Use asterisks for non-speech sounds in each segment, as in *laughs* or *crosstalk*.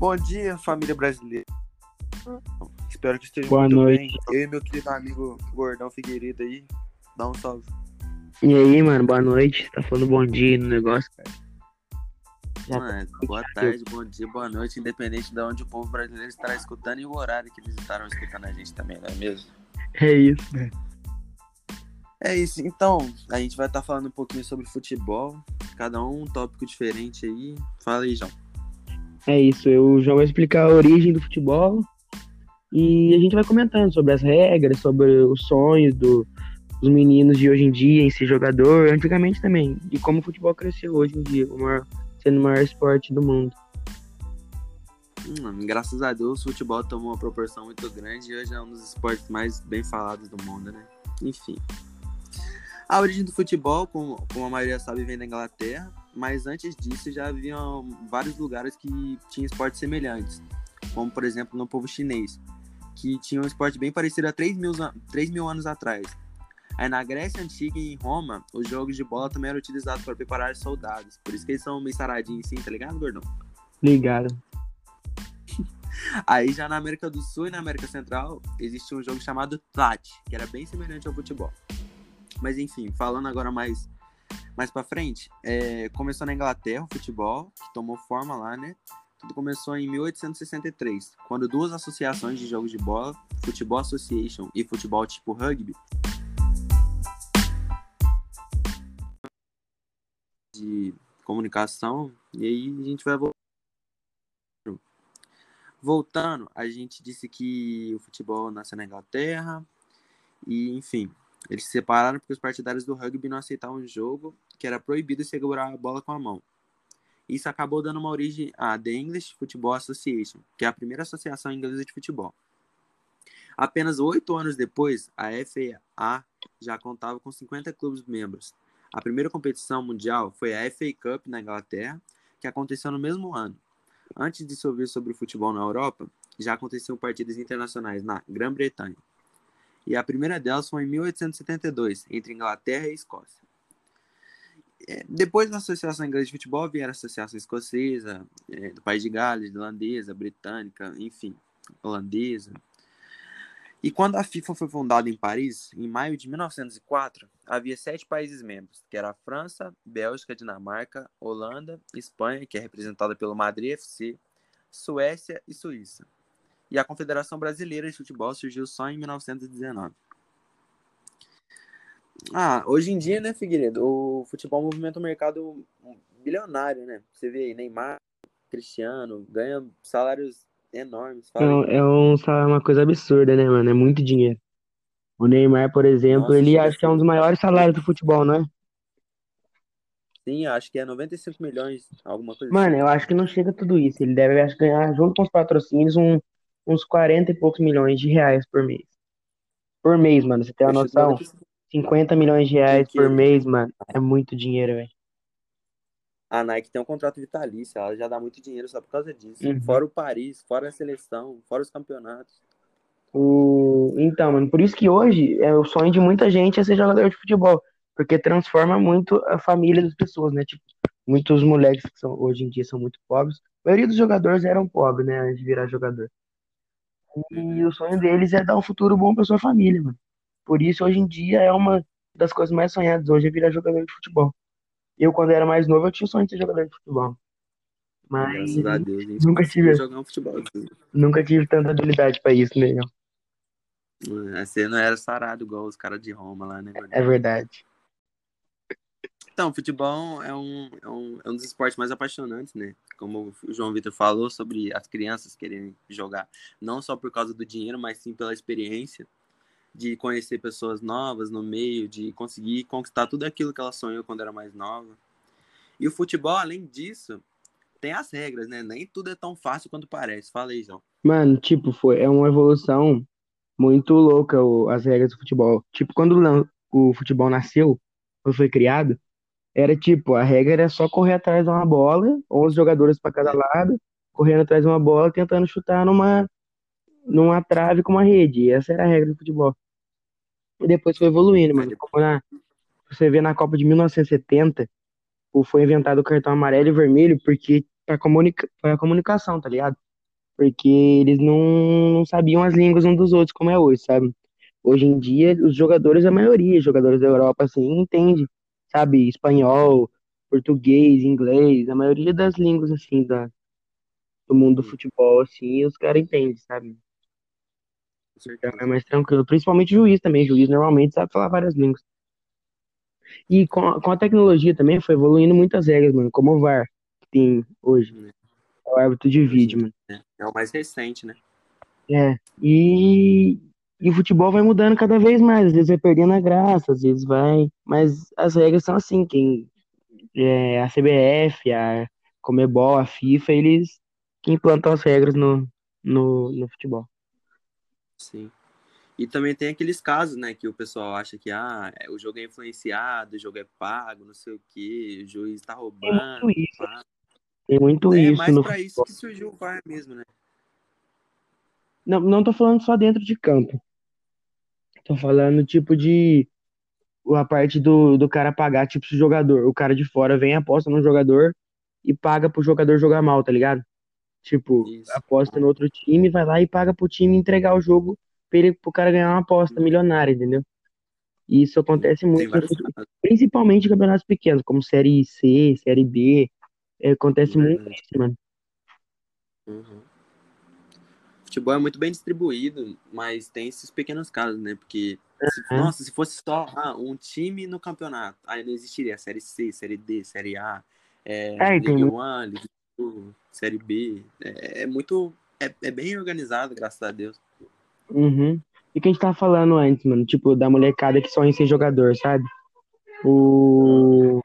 Bom dia, família brasileira. Espero que esteja Boa muito noite. bem. Eu e meu querido amigo Gordão Figueiredo aí. Dá um salve. E aí, mano, boa noite. Tá falando bom dia no negócio, cara. Já Mano, boa tarde, bom dia, boa noite, independente de onde o povo brasileiro estará escutando e o horário que eles estarão escutando a gente também, não é mesmo? É isso, né? É isso, então, a gente vai estar falando um pouquinho sobre futebol, cada um um tópico diferente aí. Fala aí, João. É isso. Eu, João vai explicar a origem do futebol e a gente vai comentando sobre as regras, sobre os sonhos do- dos meninos de hoje em dia em ser jogador, antigamente também, e como o futebol cresceu hoje em dia, o maior- sendo o maior esporte do mundo. Hum, graças a Deus, o futebol tomou uma proporção muito grande e hoje é um dos esportes mais bem falados do mundo, né? Enfim. A origem do futebol, como, como a maioria sabe, vem da Inglaterra, mas antes disso já haviam vários lugares que tinham esportes semelhantes, como por exemplo no povo chinês, que tinha um esporte bem parecido há 3 mil, an- 3 mil anos atrás. Aí na Grécia Antiga e em Roma, os jogos de bola também eram utilizados para preparar soldados. Por isso que eles são meio saradinhos assim, tá ligado, gordão? Ligado. *laughs* Aí já na América do Sul e na América Central existia um jogo chamado Tlat, que era bem semelhante ao futebol. Mas enfim, falando agora mais mais para frente, é, começou na Inglaterra o futebol, que tomou forma lá, né? Tudo começou em 1863, quando duas associações de jogos de bola, Futebol Association e futebol tipo rugby, de comunicação, e aí a gente vai voltar. Voltando, a gente disse que o futebol nasceu na Inglaterra, e enfim, eles se separaram porque os partidários do rugby não aceitavam o jogo, que era proibido segurar a bola com a mão. Isso acabou dando uma origem à The English Football Association, que é a primeira associação inglesa de futebol. Apenas oito anos depois, a FA já contava com 50 clubes membros. A primeira competição mundial foi a FA Cup na Inglaterra, que aconteceu no mesmo ano. Antes de se ouvir sobre o futebol na Europa, já aconteciam partidas internacionais na Grã-Bretanha. E a primeira delas foi em 1872, entre Inglaterra e Escócia. É, Depois da Associação Inglesa de Futebol vieram a Associação Escocesa, é, do País de Gales, irlandesa, britânica, enfim, holandesa. E quando a FIFA foi fundada em Paris, em maio de 1904, havia sete países membros, que era a França, Bélgica, Dinamarca, Holanda, Espanha, que é representada pelo Madrid FC, Suécia e Suíça. E a Confederação Brasileira de Futebol surgiu só em 1919. Ah, hoje em dia, né, Figueiredo, o futebol movimenta um mercado bilionário, né? Você vê aí, Neymar, Cristiano, ganha salários enormes. É, um, é uma coisa absurda, né, mano? É muito dinheiro. O Neymar, por exemplo, Nossa, ele acho que é um dos maiores salários do futebol, não é? Sim, acho que é 95 milhões, alguma coisa Mano, assim. eu acho que não chega a tudo isso. Ele deve acho, ganhar, junto com os patrocínios, um- uns 40 e poucos milhões de reais por mês. Por mês, mano, você tem uma noção? 95. 50 milhões de reais por mês, mano, é muito dinheiro, velho. a Nike tem um contrato vitalício, ela já dá muito dinheiro só por causa disso. Uhum. Fora o Paris, fora a seleção, fora os campeonatos. O... Então, mano, por isso que hoje é o sonho de muita gente é ser jogador de futebol, porque transforma muito a família das pessoas, né? Tipo, muitos moleques que são, hoje em dia são muito pobres. A maioria dos jogadores eram pobres, né, antes de virar jogador. E o sonho deles é dar um futuro bom pra sua família, mano. Por isso, hoje em dia, é uma das coisas mais sonhadas hoje é virar jogador de futebol. Eu, quando era mais novo, eu tinha o sonho de ser jogador de futebol. Mas Graças a Deus, gente nunca tive, jogar um futebolzinho. nunca tive tanta habilidade pra isso, né? Você não era sarado igual os caras de Roma lá, né? É verdade. Então, futebol é um, é, um, é um dos esportes mais apaixonantes, né? Como o João Vitor falou sobre as crianças quererem jogar, não só por causa do dinheiro, mas sim pela experiência de conhecer pessoas novas no meio, de conseguir conquistar tudo aquilo que ela sonhou quando era mais nova. E o futebol, além disso, tem as regras, né? Nem tudo é tão fácil quanto parece. Fala aí, João. Mano, tipo, foi, é uma evolução muito louca o- as regras do futebol. Tipo, quando o o futebol nasceu, quando foi criado, era tipo, a regra era só correr atrás de uma bola, 11 jogadores pra cada lado, correndo atrás de uma bola, tentando chutar numa, numa trave com uma rede. Essa era a regra do futebol. E depois foi evoluindo, mano. Na, você vê na Copa de 1970, o- foi inventado o cartão amarelo e vermelho porque pra, comunica, pra comunicação, tá ligado? porque eles não, não sabiam as línguas uns dos outros como é hoje, sabe? Hoje em dia, os jogadores, a maioria, os jogadores da Europa, assim, entende, sabe? Espanhol, português, inglês, a maioria das línguas, assim, da, do mundo do futebol, assim, os caras entendem, sabe? Então é mais tranquilo. Principalmente juiz também. Juiz normalmente sabe falar várias línguas. E com a, com a tecnologia também foi evoluindo muitas regras, mano. Como o VAR que tem hoje. né? É o árbitro de vídeo, mano. dia, É o mais recente, né? É. E, e o futebol vai mudando cada vez mais. Às vezes vai perdendo a graça, às vezes vai. Mas as regras são assim. Quem, é, a CBF, a Comebol, a FIFA, eles que implantam as regras no, no, no futebol. Sim. E também tem aqueles casos, né, que o pessoal acha que ah, é- o jogo é influenciado, o jogo é pago, não sei o quê, o juiz tá Tem roubando. muito isso. Tem muito É isso mais no pra isso que surgiu o VAR mesmo, né? Não, não tô falando só dentro de campo. Tô falando, tipo, de a parte do, do cara pagar, tipo, se o jogador, o cara de fora vem, aposta no jogador e paga pro jogador jogar mal, tá ligado? Tipo, Isso. aposta no outro time, vai lá e paga pro time entregar o jogo pra ele, pro cara ganhar uma aposta milionária, entendeu? E isso acontece Tem muito, casos, principalmente em campeonatos pequenos, como Série C, Série B. Acontece muito verdade. isso, mano. Uhum. Futebol é muito bem distribuído, mas tem esses pequenos casos, né? Porque, se- É. nossa, se fosse só ah, um time no campeonato, aí não existiria Série C, Série D, Série A, é, É, e muito. 1, Liga 2, Série B. É, é muito. É, é bem organizado, graças a Deus. Uhum. E o que a gente tava falando antes, mano? Tipo, da molecada que sonha em ser jogador, sabe? O.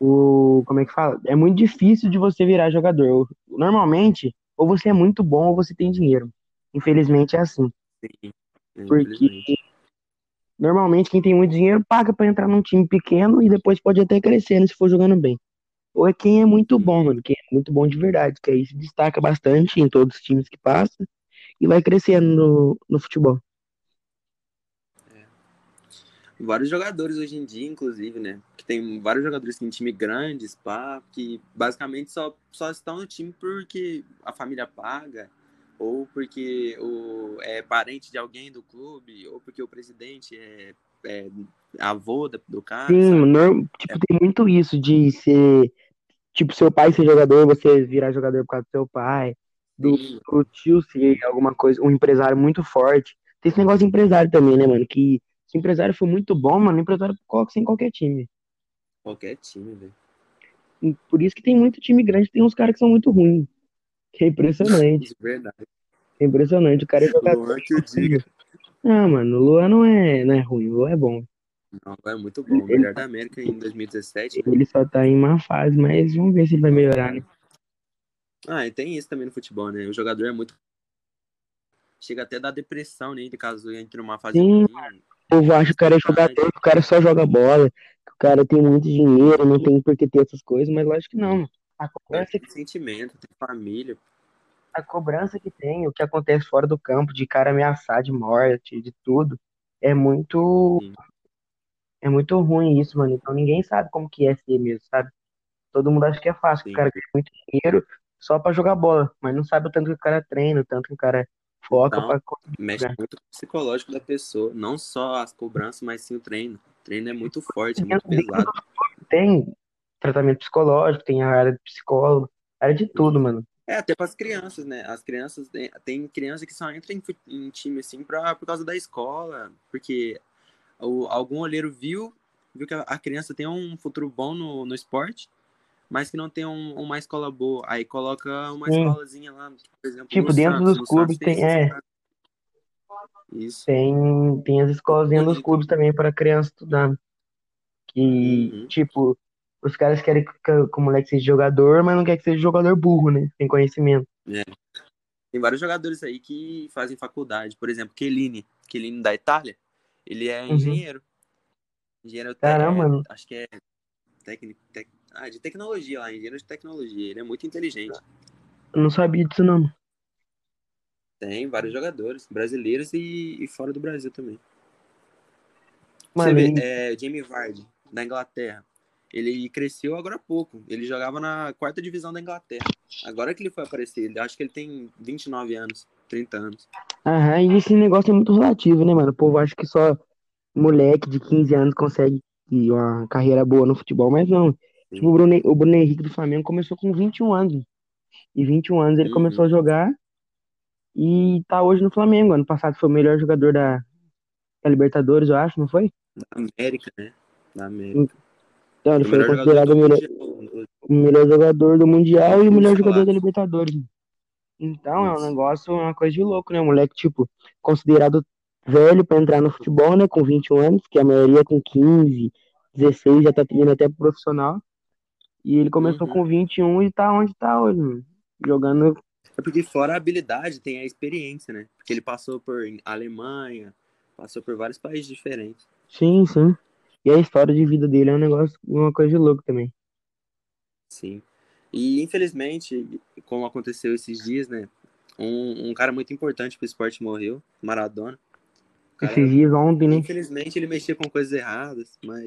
O. Como é que fala? É muito difícil de você virar jogador. Normalmente, ou você é muito bom ou você tem dinheiro. Infelizmente é assim. Sim, Porque normalmente quem tem muito dinheiro paga pra entrar num time pequeno e depois pode até crescer, né, se for jogando bem. Ou é quem é muito bom, mano, quem é muito bom de verdade, que aí se destaca bastante em todos os times que passa e vai crescendo no, no futebol. Vários jogadores hoje em dia, inclusive, né? Que tem vários jogadores em time grandes, pá, que basicamente só, só estão no time porque a família paga, ou porque o, é parente de alguém do clube, ou porque o presidente é, é avô da- do cara, Sim, tipo, tem muito isso de ser, tipo, seu pai ser jogador, você virar jogador por causa do seu pai, do, do tio ser alguma coisa, um empresário muito forte. Tem esse negócio de empresário também, né, mano? Que se o empresário for muito bom, mano, o empresário coloca em qualquer time. qualquer time, velho. Por isso que tem muito time grande, tem uns caras que são muito ruins. Que é impressionante. É *laughs* verdade. É impressionante. O cara é jogador. Luan que eu diga. Ah, mano, o Luan não é, não é ruim, o Luan é bom. Não, é muito bom. O melhor da América em 2017, né? Ele só tá em má fase, mas vamos ver se ele vai melhorar, né? Ah, e tem isso também no futebol, né? O jogador é muito. Chega até a dar depressão nele caso entre numa fase Sim, ruim. O povo acha que o cara é jogador, que o cara só joga bola, que o cara tem muito dinheiro, não tem por que ter essas coisas, mas lógico que não. A cara cobrança, tem sentimento, tem família. a cobrança que tem, o que acontece fora do campo, de cara ameaçar de morte, de tudo, é muito, Sim. é muito ruim isso, mano. Então ninguém sabe como que é ser mesmo, sabe? Todo mundo acha que é fácil, que o Sim. cara ganha muito dinheiro só pra jogar bola, mas não sabe o tanto que o cara treina, o tanto que o cara foca Então, pra mexe muito com o psicológico da pessoa. Não só as cobranças, mas sim o treino. O treino é muito forte, é muito pesado. Tem tratamento psicológico, tem a área de psicólogo, área de tudo, mano. É, até para as crianças, né? As crianças, tem, tem criança que só entra em, em time assim pra, por causa da escola, porque o, algum olheiro viu, viu que a, a criança tem um futuro bom no, no esporte, mas que não tem um- uma escola boa. Aí coloca uma Sim. escolazinha lá, por exemplo, Tipo, dentro Santos. dos clubes tem é. Isso. Tem, tem as escolas dentro dos clubes também para criança estudar. Que, Uhum. tipo, os caras querem que, que o moleque seja jogador, mas não quer que seja jogador burro, né? Tem conhecimento. Tem vários jogadores aí que fazem faculdade. Por exemplo, Chiellini. Chiellini da Itália. Ele é Uhum. engenheiro. Engenheiro te- Caramba, é, mano. acho que é técnico, tec- ah, de tecnologia lá, engenheiro de tecnologia. Ele é muito inteligente. Eu não sabia disso, não. Tem vários jogadores, brasileiros e, e fora do Brasil também. Mano, Você vê, é, Jamie Vardy, da Inglaterra. ele cresceu agora há pouco. Ele jogava na quarta divisão da Inglaterra. Agora que ele foi aparecer, ele, acho que ele tem 29 anos, 30 anos. Aham, e esse negócio é muito relativo, né, mano? O povo acha que só moleque de 15 anos consegue uma carreira boa no futebol, mas não. Tipo, o Bruno, o Bruno Henrique do Flamengo começou com 21 anos. E 21 anos ele Uhum. começou a jogar e tá hoje no Flamengo. Ano passado foi o melhor jogador da, da Libertadores, eu acho, não foi? Da América, né? Da América. Então, ele O foi melhor considerado o melhor, Mundial. o melhor jogador do Mundial e o melhor Isso, jogador da Libertadores. Então, é um Isso. negócio, uma coisa de louco, né? O moleque, tipo, considerado velho pra entrar no futebol, né? Com 21 anos, que a maioria com 15, 16 já tá indo até pro profissional. E ele começou Uhum. com 21 e tá onde tá hoje, mano. Jogando. É porque fora a habilidade, tem a experiência, né? Porque ele passou por Alemanha, passou por vários países diferentes. Sim, sim. E a história de vida dele é um negócio, uma coisa de louco também. Sim. E infelizmente, como aconteceu esses dias, né? Um, um cara muito importante pro esporte morreu, Maradona. Cara, Esses dias ontem, né? infelizmente, ele mexia com coisas erradas, mas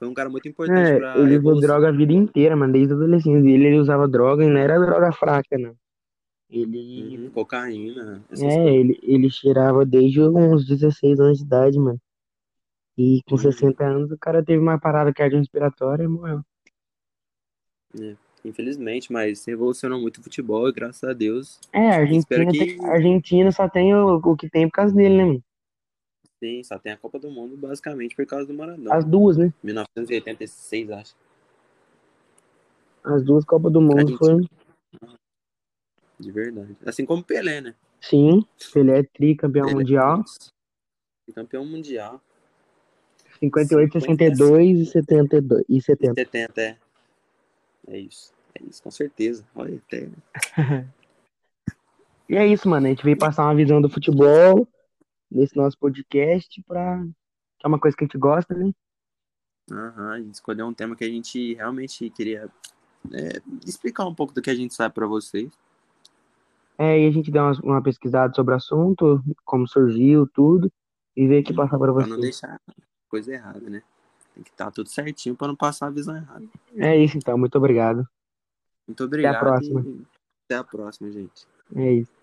foi um cara muito importante É, pra ele usou evolução. droga a vida inteira, mano. Desde a adolescência dele, ele usava droga e não era droga fraca, não. Ele. Uhum, cocaína, É, coisas. ele, ele cheirava desde uns 16 anos de idade, mano. E com Uhum. 60 anos o cara teve uma parada cardiorrespiratória e morreu. Infelizmente, mas revolucionou muito o futebol e graças a Deus, É, a Argentina, que tem- a Argentina só tem o, o que tem por causa dele, né, mano? Sim, só tem a Copa do Mundo basicamente por causa do Maradona. As duas, né? 1986, acho. As duas Copas do Mundo foi. De verdade. Assim como Pelé, né? Sim, Pelé é tricampeão Pelé, mundial. nossa, Campeão mundial. 58, 62 e 72 e 70. 70, é. É isso. É isso, com certeza. Olha, até. *laughs* E é isso, mano. A gente veio passar uma visão do futebol nesse nosso podcast pra. Que é uma coisa que a gente gosta, né? Aham, a gente escolheu um tema que a gente realmente queria é, explicar um pouco do que a gente sabe pra vocês. É, e a gente deu uma, uma pesquisada sobre o assunto, como surgiu, tudo, e veio aqui passar pra Pra não vocês. deixar coisa errada, né? Tem que estar tudo certinho pra não passar a visão errada. É isso então, muito obrigado. Muito obrigado próxima. e até a próxima, gente. É isso.